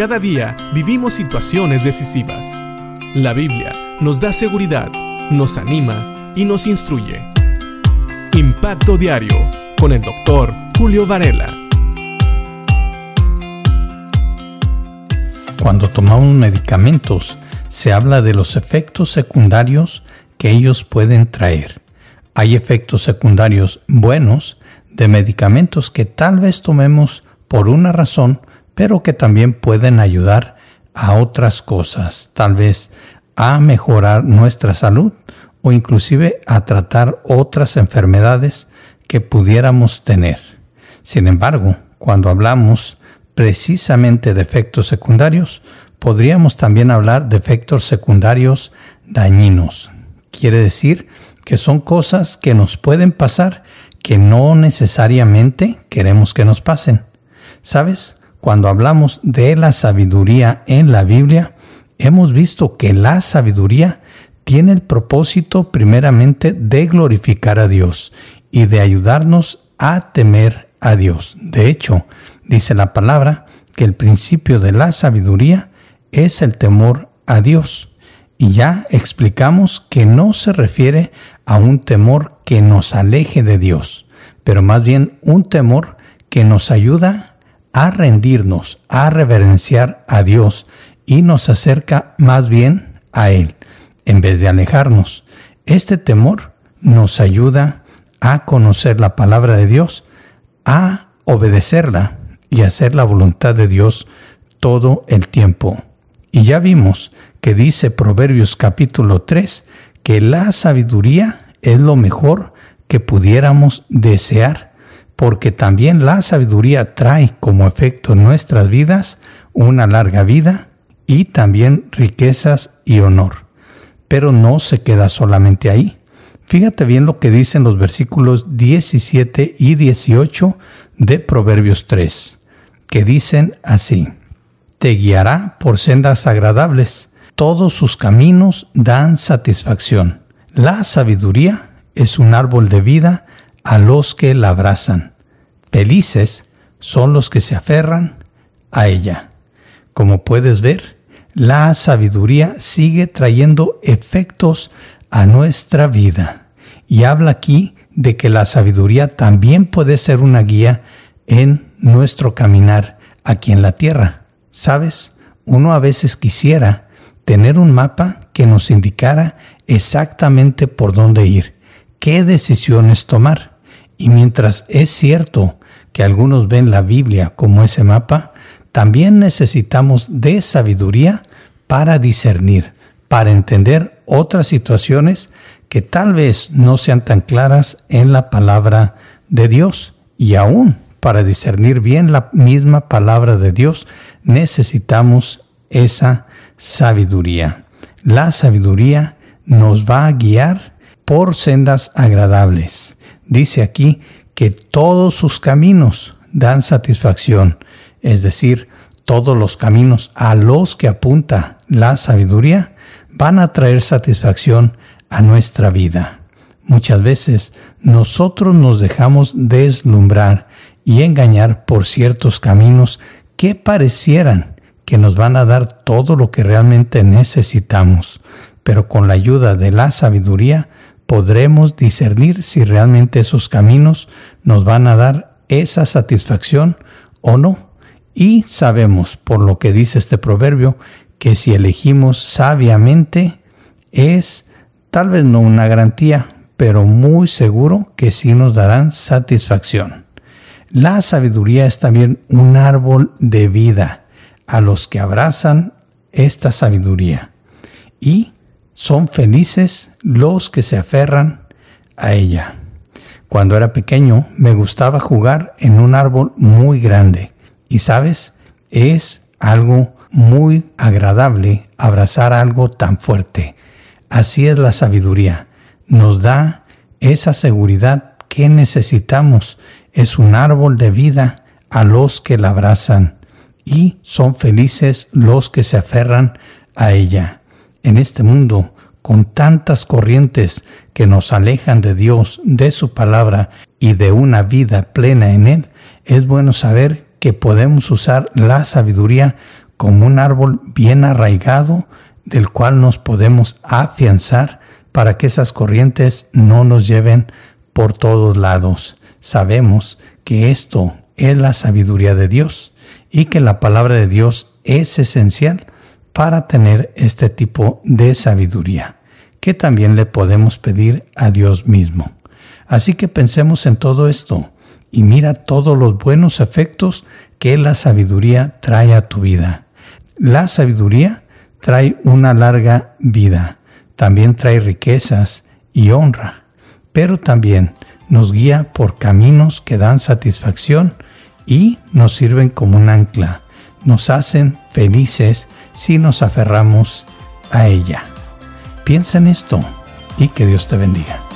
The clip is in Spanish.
Cada día vivimos situaciones decisivas. La Biblia nos da seguridad, nos anima y nos instruye. Impacto Diario con el doctor Julio Varela. Cuando tomamos medicamentos, se habla de los efectos secundarios que ellos pueden traer. Hay efectos secundarios buenos de medicamentos que tal vez tomemos por una razón, pero que también pueden ayudar a otras cosas, tal vez a mejorar nuestra salud o inclusive a tratar otras enfermedades que pudiéramos tener. Sin embargo, cuando hablamos precisamente de efectos secundarios, podríamos también hablar de efectos secundarios dañinos. Quiere decir que son cosas que nos pueden pasar que no necesariamente queremos que nos pasen. ¿Sabes? Cuando hablamos de la sabiduría en la Biblia, hemos visto que la sabiduría tiene el propósito primeramente de glorificar a Dios y de ayudarnos a temer a Dios. De hecho, dice la palabra que el principio de la sabiduría es el temor a Dios. Y ya explicamos que no se refiere a un temor que nos aleje de Dios, pero más bien un temor que nos ayuda a rendirnos, a reverenciar a Dios y nos acerca más bien a Él, en vez de alejarnos. Este temor nos ayuda a conocer la palabra de Dios, a obedecerla y hacer la voluntad de Dios todo el tiempo. Y ya vimos que dice Proverbios capítulo 3 que la sabiduría es lo mejor que pudiéramos desear, porque también la sabiduría trae como efecto en nuestras vidas una larga vida y también riquezas y honor. Pero no se queda solamente ahí. Fíjate bien lo que dicen los versículos 17 y 18 de Proverbios 3, que dicen así te guiará por sendas agradables. Todos sus caminos dan satisfacción. La sabiduría es un árbol de vida a los que la abrazan. Felices son los que se aferran a ella. Como puedes ver, la sabiduría sigue trayendo efectos a nuestra vida. Y habla aquí de que la sabiduría también puede ser una guía en nuestro caminar aquí en la tierra. Sabes, uno a veces quisiera tener un mapa que nos indicara exactamente por dónde ir, qué decisiones tomar. Y mientras es cierto que algunos ven la Biblia como ese mapa, también necesitamos de sabiduría para discernir, para entender otras situaciones que tal vez no sean tan claras en la palabra de Dios y aún para discernir bien la misma palabra de Dios, necesitamos esa sabiduría. La sabiduría nos va a guiar por sendas agradables. Dice aquí que todos sus caminos dan satisfacción, es decir, todos los caminos a los que apunta la sabiduría van a traer satisfacción a nuestra vida. Muchas veces nosotros nos dejamos deslumbrar y engañar por ciertos caminos que parecieran que nos van a dar todo lo que realmente necesitamos, pero con la ayuda de la sabiduría podremos discernir si realmente esos caminos nos van a dar esa satisfacción o no. Y sabemos, por lo que dice este proverbio, que si elegimos sabiamente es tal vez no una garantía, pero muy seguro que sí nos darán satisfacción. La sabiduría es también un árbol de vida a los que abrazan esta sabiduría y son felices los que se aferran a ella. Cuando era pequeño me gustaba jugar en un árbol muy grande y sabes, es algo muy agradable abrazar algo tan fuerte. Así es la sabiduría. Nos da esa seguridad que necesitamos es un árbol de vida a los que la abrazan y son felices los que se aferran a ella. En este mundo, con tantas corrientes que nos alejan de Dios, de su palabra y de una vida plena en Él, es bueno saber que podemos usar la sabiduría como un árbol bien arraigado del cual nos podemos afianzar para que esas corrientes no nos lleven por todos lados. Sabemos que esto es la sabiduría de Dios y que la palabra de Dios es esencial para tener este tipo de sabiduría, que también le podemos pedir a Dios mismo. Así que pensemos en todo esto y mira todos los buenos efectos que la sabiduría trae a tu vida. La sabiduría trae una larga vida, también trae riquezas y honra, pero también nos guía por caminos que dan satisfacción y nos sirven como un ancla, nos hacen felices si nos aferramos a ella. Piensa en esto y que Dios te bendiga.